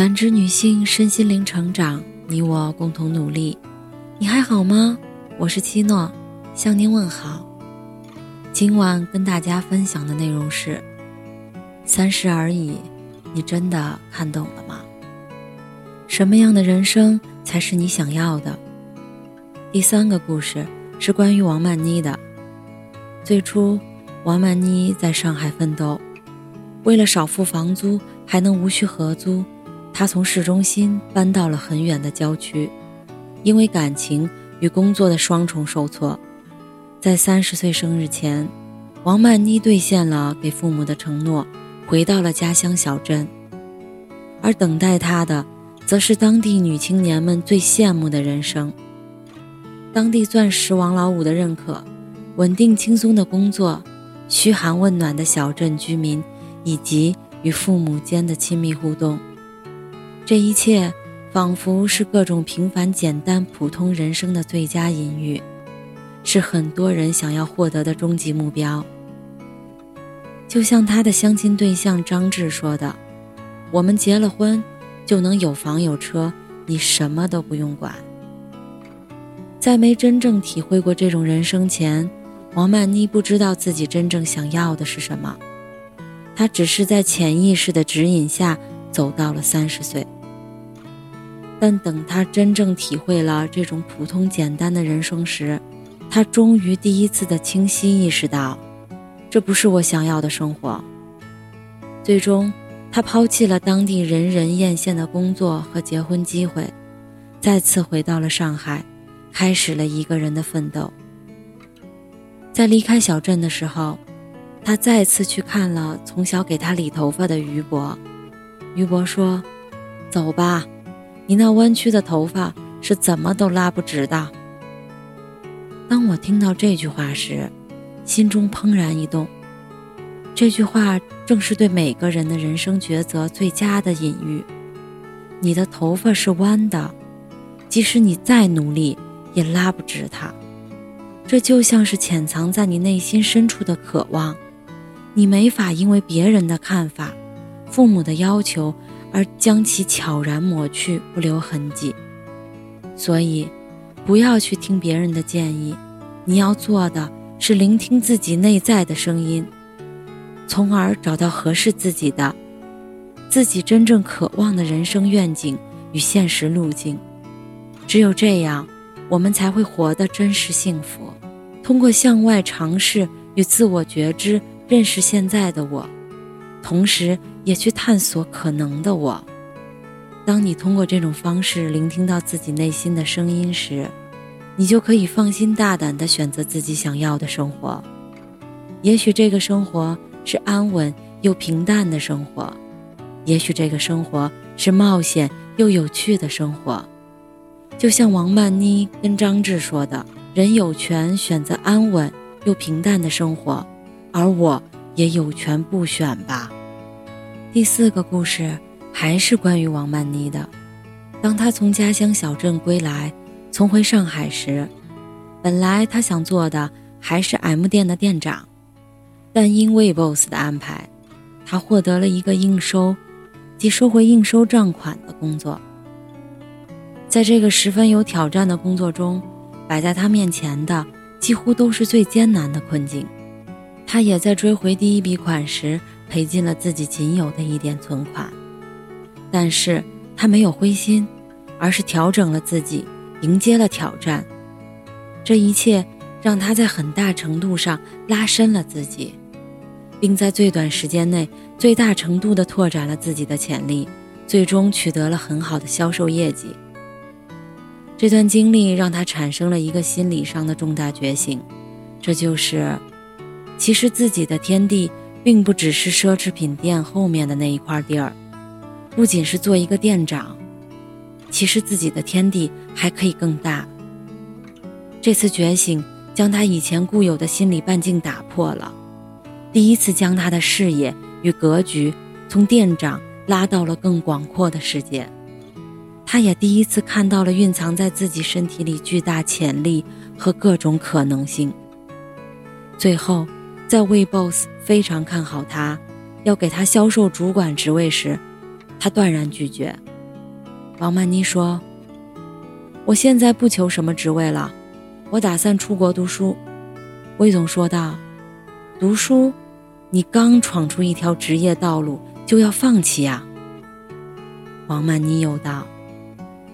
感知女性身心灵成长，你我共同努力。你还好吗？我是七诺，向您问好。今晚跟大家分享的内容是：三十而已，你真的看懂了吗？什么样的人生才是你想要的？第三个故事是关于王曼妮的。最初，王曼妮在上海奋斗，为了少付房租，还能无需合租，他从市中心搬到了很远的郊区，因为感情。与工作的双重受挫，在三十岁生日前，王曼妮兑现了给父母的承诺，回到了家乡小镇。而等待她的，则是当地女青年们最羡慕的人生：当地钻石王老五的认可，稳定轻松的工作，嘘寒问暖的小镇居民，以及与父母间的亲密互动。这一切。仿佛是各种平凡、简单、普通人生的最佳隐喻，是很多人想要获得的终极目标。就像他的相亲对象张志说的：“我们结了婚，就能有房有车，你什么都不用管。”在没真正体会过这种人生前，王曼妮不知道自己真正想要的是什么，她只是在潜意识的指引下走到了三十岁。但等他真正体会了这种普通简单的人生时，他终于第一次的清晰意识到，这不是我想要的生活。最终，他抛弃了当地人人艳羡的工作和结婚机会，再次回到了上海，开始了一个人的奋斗。在离开小镇的时候，他再次去看了从小给他理头发的于伯。于伯说：“走吧。”你那弯曲的头发是怎么都拉不直的。当我听到这句话时，心中怦然一动。这句话正是对每个人的人生抉择最佳的隐喻。你的头发是弯的，即使你再努力，也拉不直它。这就像是潜藏在你内心深处的渴望，你没法因为别人的看法、父母的要求。而将其悄然抹去，不留痕迹。所以，不要去听别人的建议，你要做的是聆听自己内在的声音，从而找到合适自己的、自己真正渴望的人生愿景与现实路径。只有这样，我们才会活得真实幸福。通过向外尝试与自我觉知，认识现在的我。同时，也去探索可能的我。当你通过这种方式聆听到自己内心的声音时，你就可以放心大胆地选择自己想要的生活。也许这个生活是安稳又平淡的生活，也许这个生活是冒险又有趣的生活。就像王曼妮跟张志说的：“人有权选择安稳又平淡的生活，而我。”也有权不选吧。第四个故事还是关于王曼妮的。当她从家乡小镇归来，重回上海时，本来她想做的还是 M 店的店长，但因为 boss 的安排，她获得了一个应收，即收回应收账款的工作。在这个十分有挑战的工作中，摆在她面前的几乎都是最艰难的困境。他也在追回第一笔款时赔尽了自己仅有的一点存款，但是他没有灰心，而是调整了自己，迎接了挑战。这一切让他在很大程度上拉伸了自己，并在最短时间内最大程度地拓展了自己的潜力，最终取得了很好的销售业绩。这段经历让他产生了一个心理上的重大觉醒，这就是。其实自己的天地并不只是奢侈品店后面的那一块地儿，不仅是做一个店长，其实自己的天地还可以更大。这次觉醒将他以前固有的心理半径打破了，第一次将他的视野与格局从店长拉到了更广阔的世界，他也第一次看到了蕴藏在自己身体里巨大潜力和各种可能性。最后。在魏 boss 非常看好他，要给他销售主管职位时，他断然拒绝。王曼妮说：“我现在不求什么职位了，我打算出国读书。”魏总说道：“读书？你刚闯出一条职业道路，就要放弃呀？”王曼妮又道：“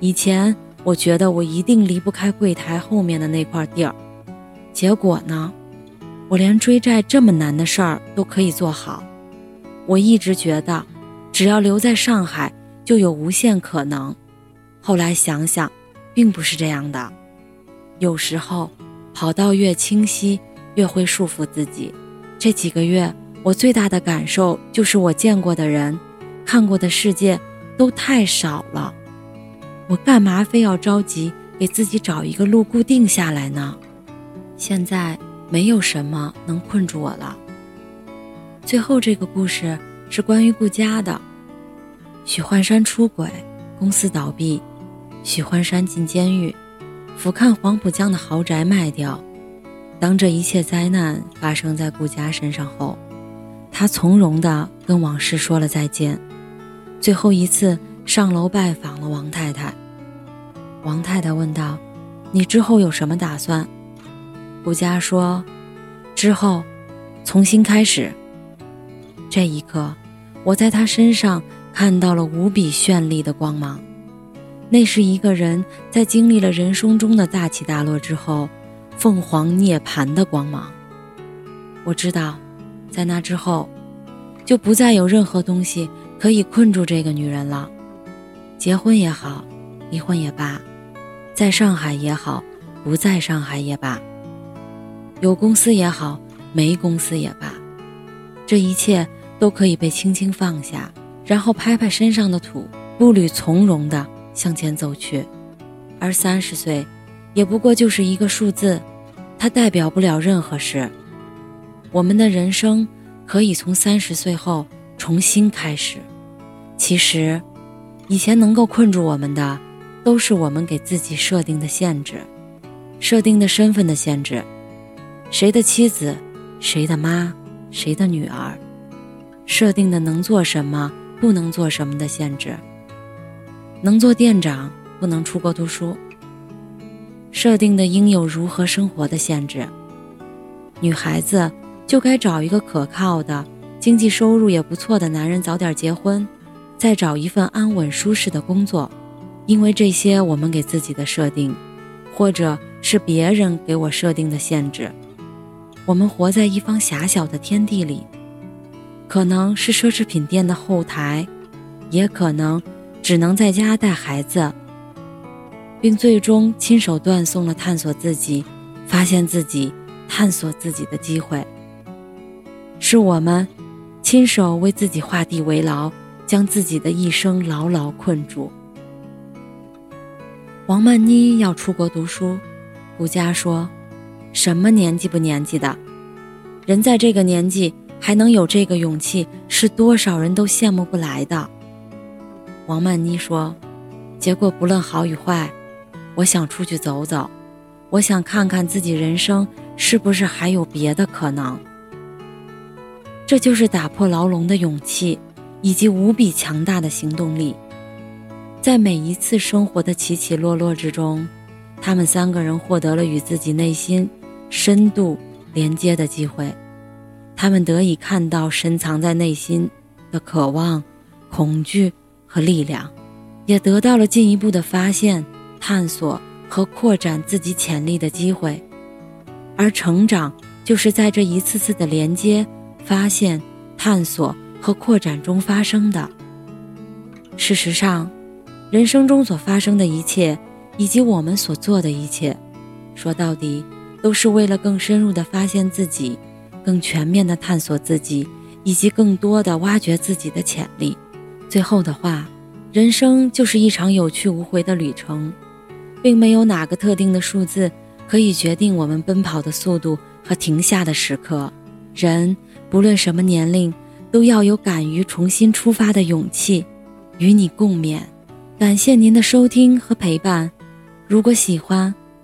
以前我觉得我一定离不开柜台后面的那块地儿，结果呢，我连追债这么难的事儿都可以做好。我一直觉得，只要留在上海。”就有无限可能。后来想想，并不是这样的。有时候，跑道越清晰，越会束缚自己。这几个月，我最大的感受就是，我见过的人，看过的世界，都太少了。我干嘛非要着急给自己找一个路固定下来呢？现在没有什么能困住我了。最后这个故事是关于顾家的。许幻山出轨，公司倒闭，许幻山进监狱，俯瞰黄浦江的豪宅卖掉。当这一切灾难发生在顾家身上后，他从容地跟往事说了再见，最后一次上楼拜访了王太太。王太太问道：“你之后有什么打算？”顾家说：“之后，重新开始。”这一刻，我在他身上。看到了无比绚丽的光芒，那是一个人在经历了人生中的大起大落之后，凤凰涅槃的光芒。我知道，在那之后，就不再有任何东西可以困住这个女人了。结婚也好，离婚也罢，在上海也好，不在上海也罢，有公司也好，没公司也罢，这一切都可以被轻轻放下。然后拍拍身上的土，步履从容地向前走去。而三十岁，也不过就是一个数字，它代表不了任何事。我们的人生可以从三十岁后重新开始。其实，以前能够困住我们的，都是我们给自己设定的限制，设定的身份的限制：谁的妻子，谁的妈，谁的女儿，设定的能做什么。不能做什么的限制，能做店长，不能出国读书。设定的应有如何生活的限制，女孩子就该找一个可靠的、经济收入也不错的男人，早点结婚，再找一份安稳舒适的工作。因为这些我们给自己的设定，或者是别人给我设定的限制，我们活在一方狭小的天地里。可能是奢侈品店的后台，也可能只能在家带孩子，并最终亲手断送了探索自己、发现自己、探索自己的机会。是我们亲手为自己画地为牢，将自己的一生牢牢困住。王曼妮要出国读书，顾佳说：“什么年纪不年纪的，人在这个年纪。”还能有这个勇气，是多少人都羡慕不来的。王曼妮说：“结果不论好与坏，我想出去走走，我想看看自己人生是不是还有别的可能。这就是打破牢笼的勇气，以及无比强大的行动力。在每一次生活的起起落落之中，他们三个人获得了与自己内心深度连接的机会。”他们得以看到深藏在内心的渴望、恐惧和力量，也得到了进一步的发现、探索和扩展自己潜力的机会。而成长就是在这一次次的连接、发现、探索和扩展中发生的。事实上，人生中所发生的一切，以及我们所做的一切，说到底，都是为了更深入地发现自己。更全面的探索自己，以及更多的挖掘自己的潜力。最后的话，人生就是一场有去无回的旅程，并没有哪个特定的数字可以决定我们奔跑的速度和停下的时刻。人不论什么年龄，都要有敢于重新出发的勇气。与你共勉。感谢您的收听和陪伴。如果喜欢，